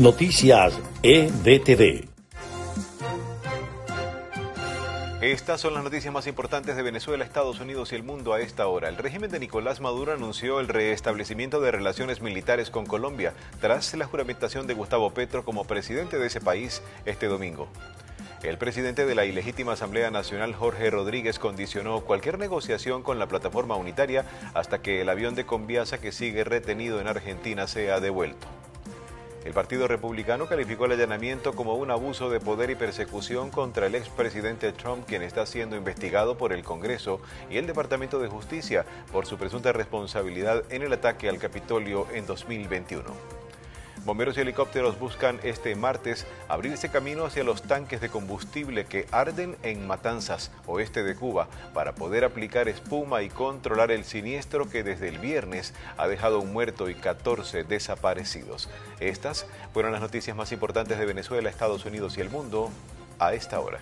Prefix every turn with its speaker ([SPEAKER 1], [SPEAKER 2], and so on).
[SPEAKER 1] Noticias EDTV.
[SPEAKER 2] Estas son las noticias más importantes de Venezuela, Estados Unidos y el mundo a esta hora. El régimen de Nicolás Maduro anunció el restablecimiento de relaciones militares con Colombia tras la juramentación de Gustavo Petro como presidente de ese país este domingo. El presidente de la ilegítima Asamblea Nacional, Jorge Rodríguez, condicionó cualquier negociación con la plataforma unitaria hasta que el avión de Conviasa que sigue retenido en Argentina sea devuelto. El Partido Republicano calificó el allanamiento como un abuso de poder y persecución contra el expresidente Trump, quien está siendo investigado por el Congreso y el Departamento de Justicia por su presunta responsabilidad en el ataque al Capitolio en 2021. Bomberos y helicópteros buscan este martes abrirse camino hacia los tanques de combustible que arden en Matanzas, oeste de Cuba, para poder aplicar espuma y controlar el siniestro que desde el viernes ha dejado un muerto y 14 desaparecidos. Estas fueron las noticias más importantes de Venezuela, Estados Unidos y el mundo a esta hora.